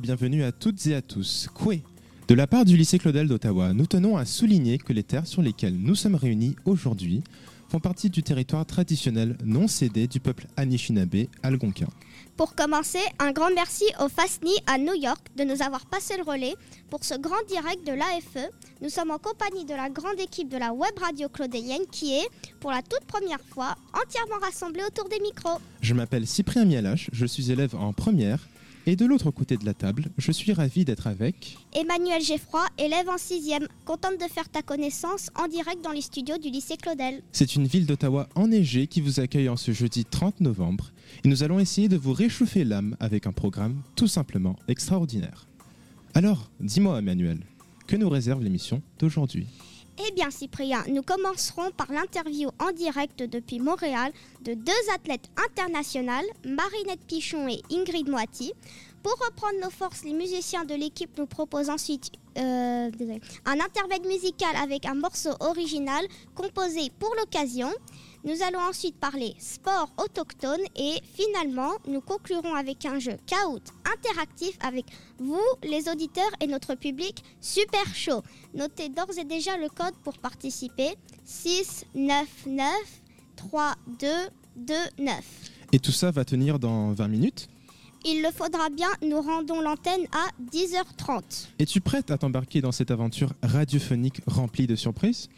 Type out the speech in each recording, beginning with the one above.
Et bienvenue à toutes et à tous. De la part du lycée Claudel d'Ottawa, nous tenons à souligner que les terres sur lesquelles nous sommes réunis aujourd'hui font partie du territoire traditionnel non cédé du peuple Anishinaabe algonquin. Pour commencer, un grand merci au FASNI à New York de nous avoir passé le relais pour ce grand direct de l'AFE. Nous sommes en compagnie de la grande équipe de la web radio claudélienne qui est, pour la toute première fois, entièrement rassemblée autour des micros. Je m'appelle Cyprien Mialache, je suis élève en première et de l'autre côté de la table, je suis ravi d'être avec Emmanuel Geffroy, élève en 6e, contente de faire ta connaissance en direct dans les studios du lycée Claudel. C'est une ville d'Ottawa enneigée qui vous accueille en ce jeudi 30 novembre et nous allons essayer de vous réchauffer l'âme avec un programme tout simplement extraordinaire. Alors, dis-moi Emmanuel, que nous réserve l'émission d'aujourd'hui? Eh bien Cyprien, nous commencerons par l'interview en direct depuis Montréal de deux athlètes internationales, Marinette Pichon et Ingrid Moiti. Pour reprendre nos forces, les musiciens de l'équipe nous proposent ensuite euh, un intermède musical avec un morceau original composé pour l'occasion. Nous allons ensuite parler sport autochtone et finalement, nous conclurons avec un jeu Kahoot interactif avec vous, les auditeurs et notre public super chaud. Notez d'ores et déjà le code pour participer 6 9 9 3 2 2 9. Et tout ça va tenir dans 20 minutes il le faudra bien, nous rendons l'antenne à 10h30. Es-tu prête à t'embarquer dans cette aventure radiophonique remplie de surprises?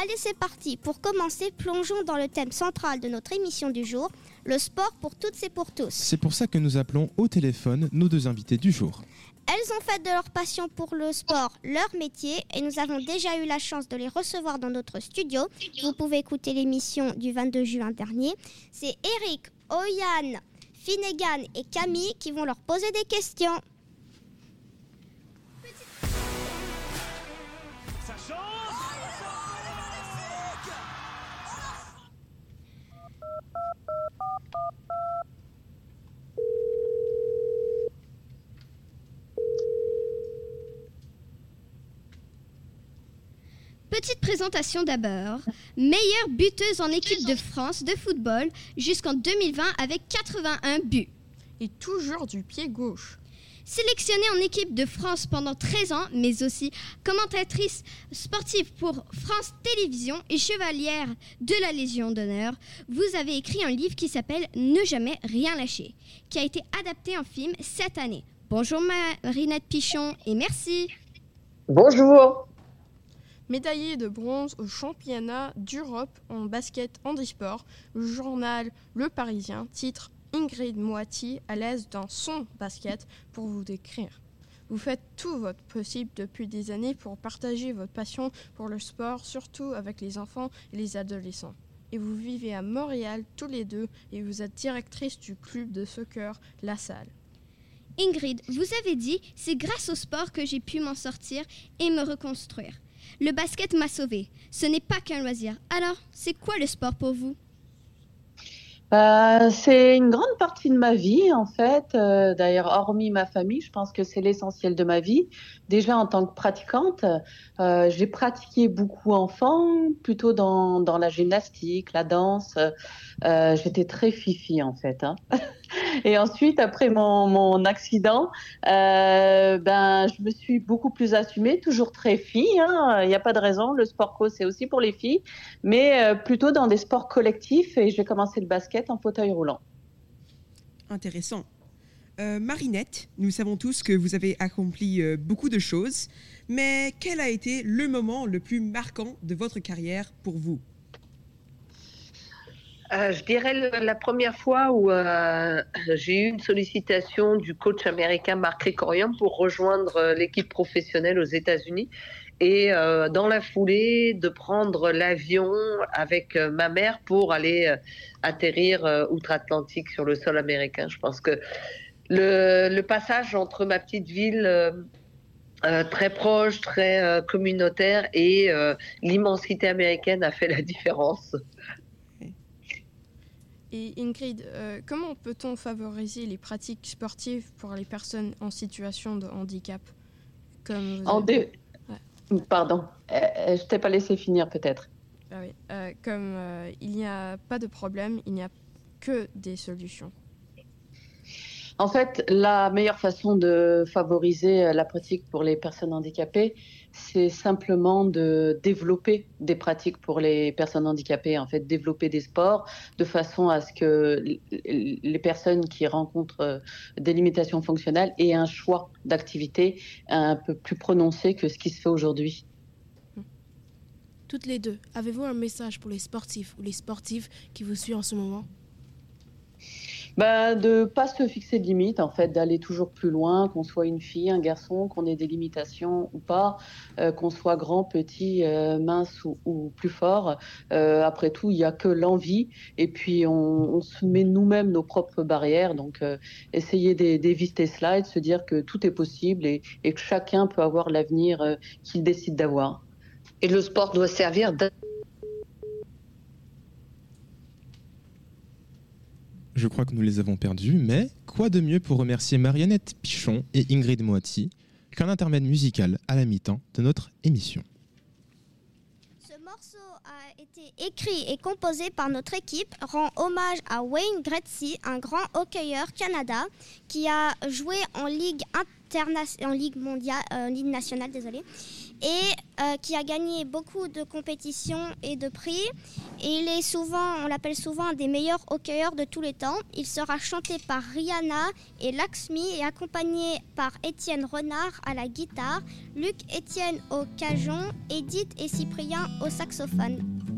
Allez, c'est parti. Pour commencer, plongeons dans le thème central de notre émission du jour, le sport pour toutes et pour tous. C'est pour ça que nous appelons au téléphone nos deux invités du jour. Elles ont fait de leur passion pour le sport leur métier et nous avons déjà eu la chance de les recevoir dans notre studio. Vous pouvez écouter l'émission du 22 juin dernier. C'est Eric, Oyan, Finnegan et Camille qui vont leur poser des questions. Petite présentation d'abord. Meilleure buteuse en équipe de France de football jusqu'en 2020 avec 81 buts. Et toujours du pied gauche. Sélectionnée en équipe de France pendant 13 ans, mais aussi commentatrice sportive pour France Télévisions et chevalière de la Légion d'honneur, vous avez écrit un livre qui s'appelle Ne jamais rien lâcher, qui a été adapté en film cette année. Bonjour Marinette Pichon et merci. Bonjour médaillée de bronze au championnat d'Europe en basket handisport, le journal Le Parisien titre Ingrid Moiti à l'aise dans son basket pour vous décrire. Vous faites tout votre possible depuis des années pour partager votre passion pour le sport, surtout avec les enfants et les adolescents. Et vous vivez à Montréal tous les deux et vous êtes directrice du club de soccer La Salle. Ingrid, vous avez dit, c'est grâce au sport que j'ai pu m'en sortir et me reconstruire. Le basket m'a sauvé. Ce n'est pas qu'un loisir. Alors, c'est quoi le sport pour vous? Euh, c'est une grande partie de ma vie, en fait. Euh, d'ailleurs, hormis ma famille, je pense que c'est l'essentiel de ma vie. Déjà, en tant que pratiquante, euh, j'ai pratiqué beaucoup enfant, plutôt dans, la gymnastique, la danse. J'étais très fifi, en fait. Hein. Et ensuite, après mon, mon accident, euh, ben, je me suis beaucoup plus assumée, toujours très fille. Hein. Il n'y a pas de raison. Le sport co, c'est aussi pour les filles, mais euh, plutôt dans des sports collectifs. Et j'ai commencé le basket en fauteuil roulant. Intéressant. Euh, Marinette, nous savons tous que vous avez accompli beaucoup de choses, mais quel a été le moment le plus marquant de votre carrière pour vous? Euh, je dirais la première fois où euh, j'ai eu une sollicitation du coach américain Marc Ricorian pour rejoindre euh, l'équipe professionnelle aux États-Unis et dans la foulée de prendre l'avion avec ma mère pour aller atterrir outre-Atlantique sur le sol américain. Je pense que le, le passage entre ma petite ville très proche, très communautaire et l'immensité américaine a fait la différence. Et Ingrid, euh, comment peut-on favoriser les pratiques sportives pour les personnes en situation de handicap comme Pardon, euh, euh, je t'ai pas laissé finir peut-être. Ah oui. comme il n'y a pas de problème, il n'y a que des solutions. En fait, la meilleure façon de favoriser la pratique pour les personnes handicapées, c'est simplement de développer des pratiques pour les personnes handicapées, en fait, développer des sports de façon à ce que les personnes qui rencontrent des limitations fonctionnelles aient un choix d'activité un peu plus prononcé que ce qui se fait aujourd'hui. Toutes les deux, avez-vous un message pour les sportifs ou les sportives qui vous suivent en ce moment? Bah, de pas se fixer de limites, en fait, d'aller toujours plus loin, qu'on soit une fille, un garçon, qu'on ait des limitations ou pas, euh, qu'on soit grand, petit, euh, mince ou, plus fort. Euh, après tout, il n'y a que l'envie et puis on, se met nous-mêmes nos propres barrières. Donc, essayer d'éviter cela et de se dire que tout est possible et, que chacun peut avoir l'avenir qu'il décide d'avoir. Et le sport doit servir je crois que nous les avons perdus, mais quoi de mieux pour remercier Marionnette Pichon et Ingrid Moati qu'un intermède musical à la mi-temps de notre émission. Ce morceau a été écrit et composé par notre équipe, rend hommage à Wayne Gretzky, un grand hockeyeur Canada qui a joué en Ligue, en Ligue mondiale, euh, Ligue nationale, et euh, qui a gagné beaucoup de compétitions et de prix. Il est souvent, on l'appelle souvent un des meilleurs hockeyeurs de tous les temps. Il sera chanté par Rihanna et Laxmi et accompagné par Étienne Renard à la guitare, Luc Étienne au cajon, Edith et Cyprien au saxophone.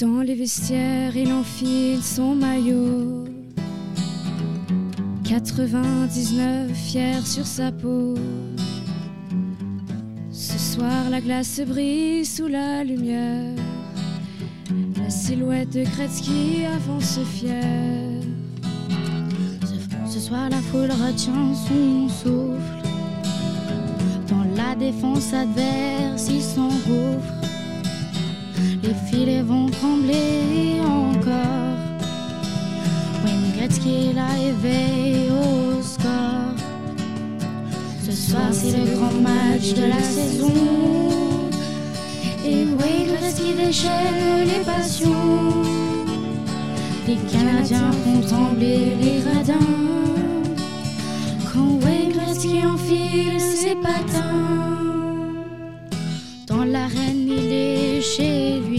Dans les vestiaires, il enfile son maillot. 99 fier sur sa peau. Ce soir, la glace brille sous la lumière. La silhouette de Kretzky avance fière. Ce, soir, la foule retient son souffle. Dans la défense adverse, il s'engouffre les filets vont trembler encore. Wayne Gretzky l'a éveillé au score. Ce soir, c'est le grand match de la saison. Et Wayne Gretzky déchaîne les passions. Les Canadiens font trembler les gradins. Quand Wayne Gretzky enfile ses patins. Dans l'arène, il est chez lui.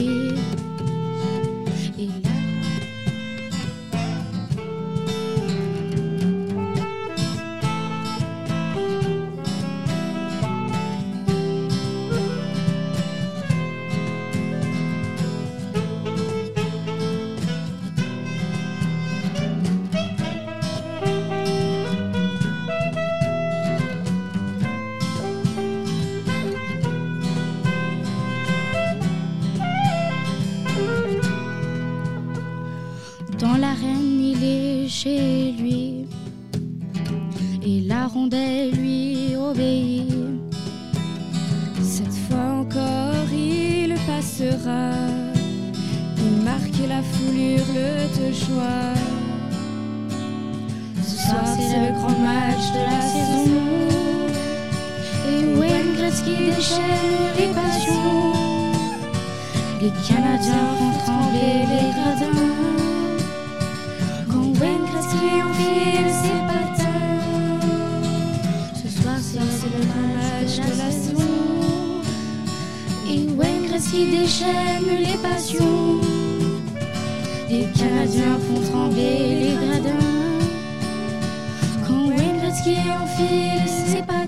Qui déchaîne les passions. Les Canadiens font trembler les gradins. Quand Wayne Gretzky enfile ses patins. Ce soir, c'est le match de la saison. Et Wayne Gretzky déchaîne les passions. Les Canadiens font trembler les gradins. Quand Wayne Gretzky enfile ses patins.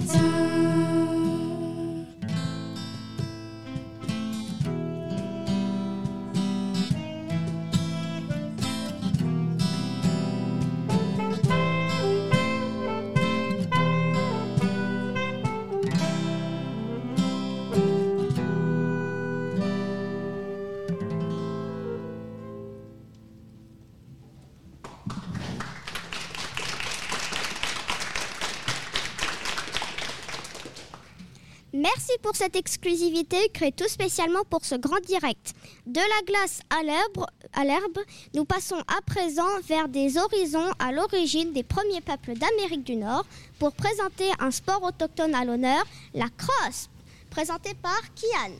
Pour cette exclusivité créée tout spécialement pour ce grand direct. De la glace à l'herbe, nous passons à présent vers des horizons à l'origine des premiers peuples d'Amérique du Nord pour présenter un sport autochtone à l'honneur, la crosse, présenté par Kian.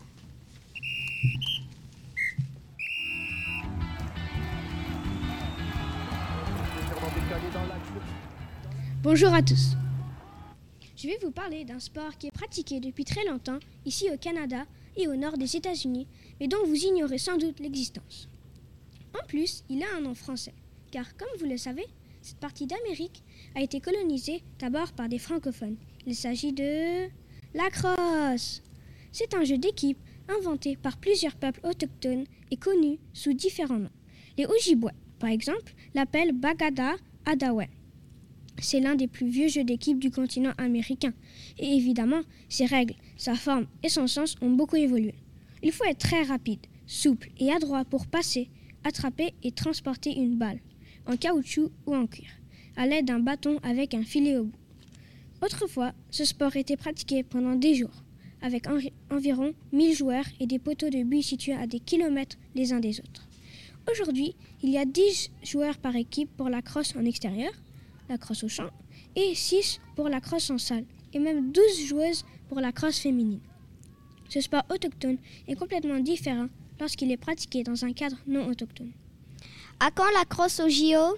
Bonjour à tous. Je vais vous parler d'un sport qui est pratiqué depuis très longtemps ici au Canada et au nord des États-Unis, mais dont vous ignorez sans doute l'existence. En plus, il a un nom français, car comme vous le savez, cette partie d'Amérique a été colonisée d'abord par des francophones. Il s'agit de la crosse. C'est un jeu d'équipe inventé par plusieurs peuples autochtones et connu sous différents noms. Les Ojibwa, par exemple, l'appellent Bagada Adawe. C'est l'un des plus vieux jeux d'équipe du continent américain. Et évidemment, ses règles, sa forme et son sens ont beaucoup évolué. Il faut être très rapide, souple et adroit pour passer, attraper et transporter une balle, en caoutchouc ou en cuir, à l'aide d'un bâton avec un filet au bout. Autrefois, ce sport était pratiqué pendant des jours, avec envi- environ 1000 joueurs et des poteaux de buts situés à des kilomètres les uns des autres. Aujourd'hui, il y a 10 joueurs par équipe pour la crosse en extérieur, la crosse au champ, et 6 pour la crosse en salle, et même 12 joueuses pour la crosse féminine. Ce sport autochtone est complètement différent lorsqu'il est pratiqué dans un cadre non autochtone. À quand la crosse au JO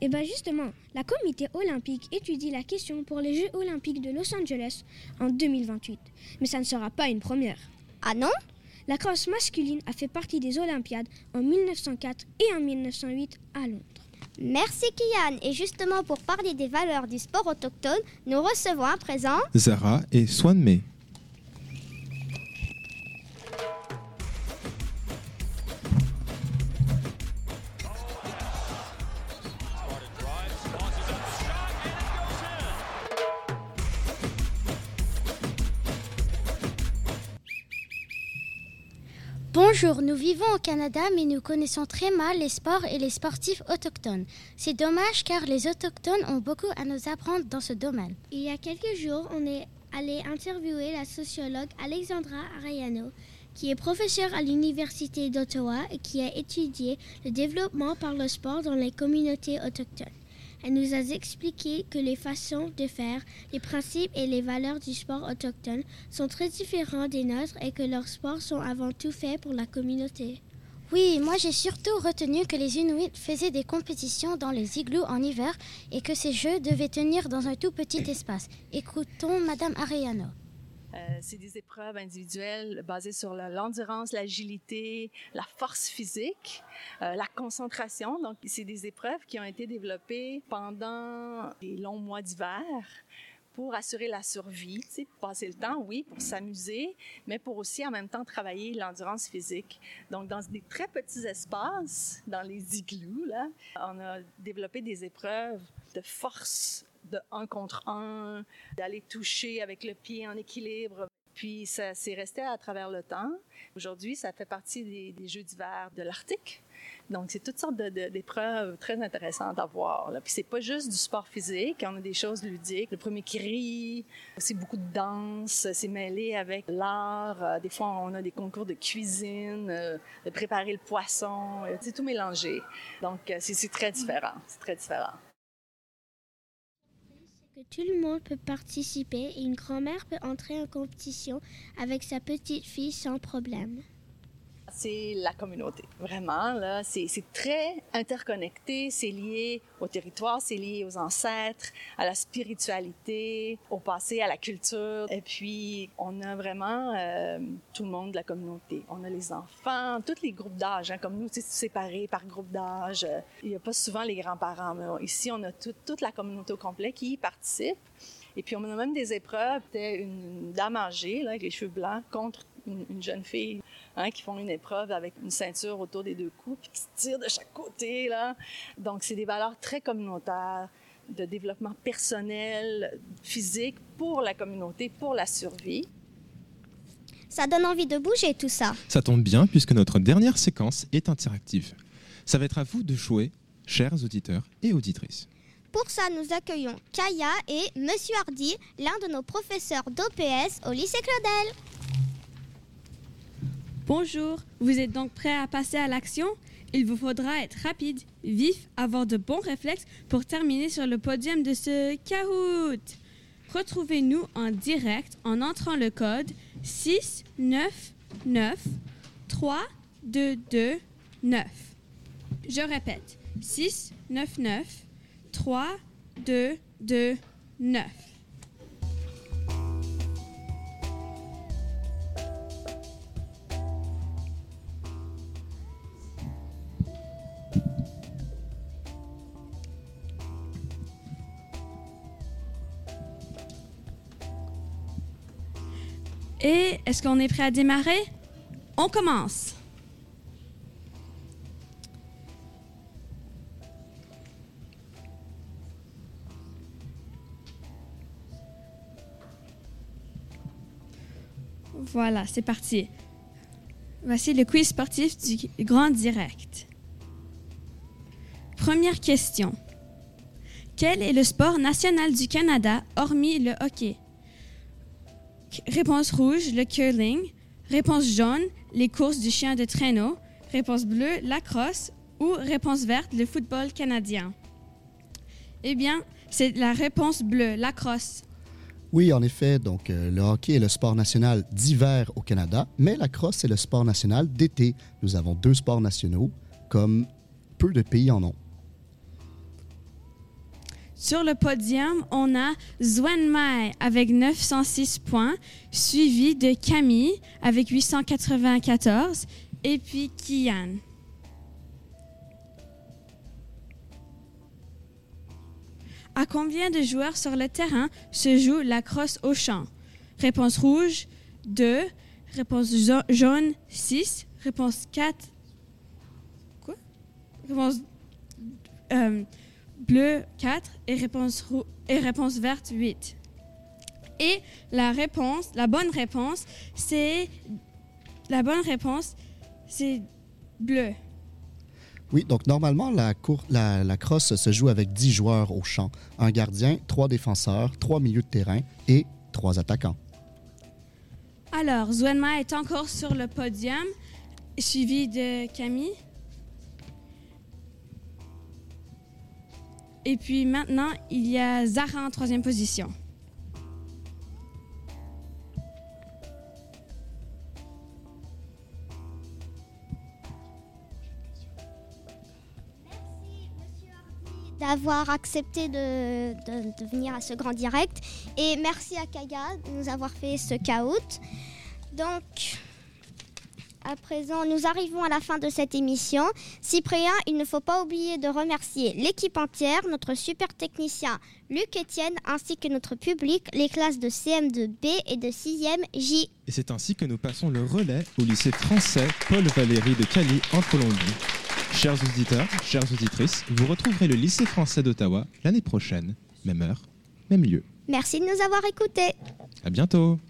Et bien justement, la comité olympique étudie la question pour les Jeux olympiques de Los Angeles en 2028. Mais ça ne sera pas une première. Ah non? La crosse masculine a fait partie des Olympiades en 1904 et en 1908 à Londres. Merci Kian. Et justement pour parler des valeurs du sport autochtone, nous recevons à présent Zara et Swan Bonjour, nous vivons au Canada, mais nous connaissons très mal les sports et les sportifs autochtones. C'est dommage car les autochtones ont beaucoup à nous apprendre dans ce domaine. Il y a quelques jours, on est allé interviewer la sociologue Alexandra Arayano, qui est professeure à l'Université d'Ottawa et qui a étudié le développement par le sport dans les communautés autochtones. Elle nous a expliqué que les façons de faire, les principes et les valeurs du sport autochtone sont très différents des nôtres et que leurs sports sont avant tout faits pour la communauté. Oui, moi j'ai surtout retenu que les Inuits faisaient des compétitions dans les igloos en hiver et que ces jeux devaient tenir dans un tout petit espace. Écoutons Madame Arellano. Euh, c'est des épreuves individuelles basées sur l'endurance, l'agilité, la force physique, euh, la concentration. Donc, c'est des épreuves qui ont été développées pendant les longs mois d'hiver pour assurer la survie, tu sais, passer le temps, oui, pour s'amuser, mais pour aussi en même temps travailler l'endurance physique. Donc, dans des très petits espaces, dans les igloos, là, on a développé des épreuves de force de un contre un, d'aller toucher avec le pied en équilibre. Puis ça s'est resté à travers le temps. Aujourd'hui, ça fait partie des, Jeux d'hiver de l'Arctique. Donc, c'est toutes sortes d'épreuves très intéressantes à voir. Là. Puis c'est pas juste du sport physique, on a des choses ludiques. Le premier rit, c'est beaucoup de danse, c'est mêlé avec l'art. Euh, Des fois, on a des concours de cuisine, euh, de préparer le poisson. Euh, C'est tout mélangé. Donc, c'est très différent. C'est très différent. Tout le monde peut participer et une grand-mère peut entrer en compétition avec sa petite fille sans problème. C'est la communauté, vraiment. Là, c'est très interconnecté. C'est lié au territoire, c'est lié aux ancêtres, à la spiritualité, au passé, à la culture. Et puis, on a vraiment euh, tout le monde de la communauté. On a les enfants, tous les groupes d'âge, hein, comme nous, c'est séparés par groupe d'âge. Il n'y a pas souvent les grands-parents, mais ici, on a tout- toute la communauté au complet qui y participe. Et puis, on a même des épreuves. C'était une dame âgée, là, avec les cheveux blancs, contre une, une jeune fille hein, qui font une épreuve avec une ceinture autour des deux coups, puis qui se tirent de chaque côté. Là. Donc, c'est des valeurs très communautaires de développement personnel, physique pour la communauté, pour la survie. Ça donne envie de bouger tout ça. Ça tombe bien puisque notre dernière séquence est interactive. Ça va être à vous de jouer, chers auditeurs et auditrices. Pour ça, nous accueillons Kaya et Monsieur Hardy, l'un de nos professeurs d'OPS au lycée Claudel. Bonjour, vous êtes donc prêts à passer à l'action? Il vous faudra être rapide, vif, avoir de bons réflexes pour terminer sur le podium de ce Kahoot. Retrouvez-nous en direct en entrant le code 699 3229. Je répète, 699 3229. Et est-ce qu'on est prêt à démarrer? On commence. Voilà, c'est parti. Voici le quiz sportif du Grand Direct. Première question. Quel est le sport national du Canada hormis le hockey? Réponse rouge, le curling. Réponse jaune, les courses du chien de traîneau. Réponse bleue, la crosse. Ou réponse verte, le football canadien. Eh bien, c'est la réponse bleue, la crosse. Oui, en effet, donc euh, le hockey est le sport national d'hiver au Canada, mais la crosse est le sport national d'été. Nous avons deux sports nationaux, comme peu de pays en ont. Sur le podium, on a Zwen Mai avec 906 points, suivi de Camille avec 894 et puis Kian. À combien de joueurs sur le terrain se joue la crosse au champ? Réponse rouge 2, réponse ja- jaune 6, réponse 4. Quoi? Réponse euh, bleu 4 et réponse, et réponse verte 8. Et la réponse, la bonne réponse, c'est la bonne réponse, c'est bleu. Oui, donc normalement, la, cour- la, la crosse se joue avec 10 joueurs au champ. Un gardien, trois défenseurs, trois milieux de terrain et trois attaquants. Alors, Zwenma est encore sur le podium, suivi de Camille. Et puis maintenant, il y a Zara en troisième position. d'avoir accepté de, venir à ce grand direct. Et merci à Kaya de nous avoir fait ce caout. Donc, à présent, nous arrivons à la fin de cette émission. Cyprien, il ne faut pas oublier de remercier l'équipe entière, notre super technicien Luc Etienne, ainsi que notre public, les classes de CM2B et de 6e J. Et c'est ainsi que nous passons le relais au lycée français Paul Valéry de Cali en Colombie. Chers auditeurs, chères auditrices, vous retrouverez le lycée français d'Ottawa l'année prochaine, même heure, même lieu. Merci de nous avoir écoutés. À bientôt.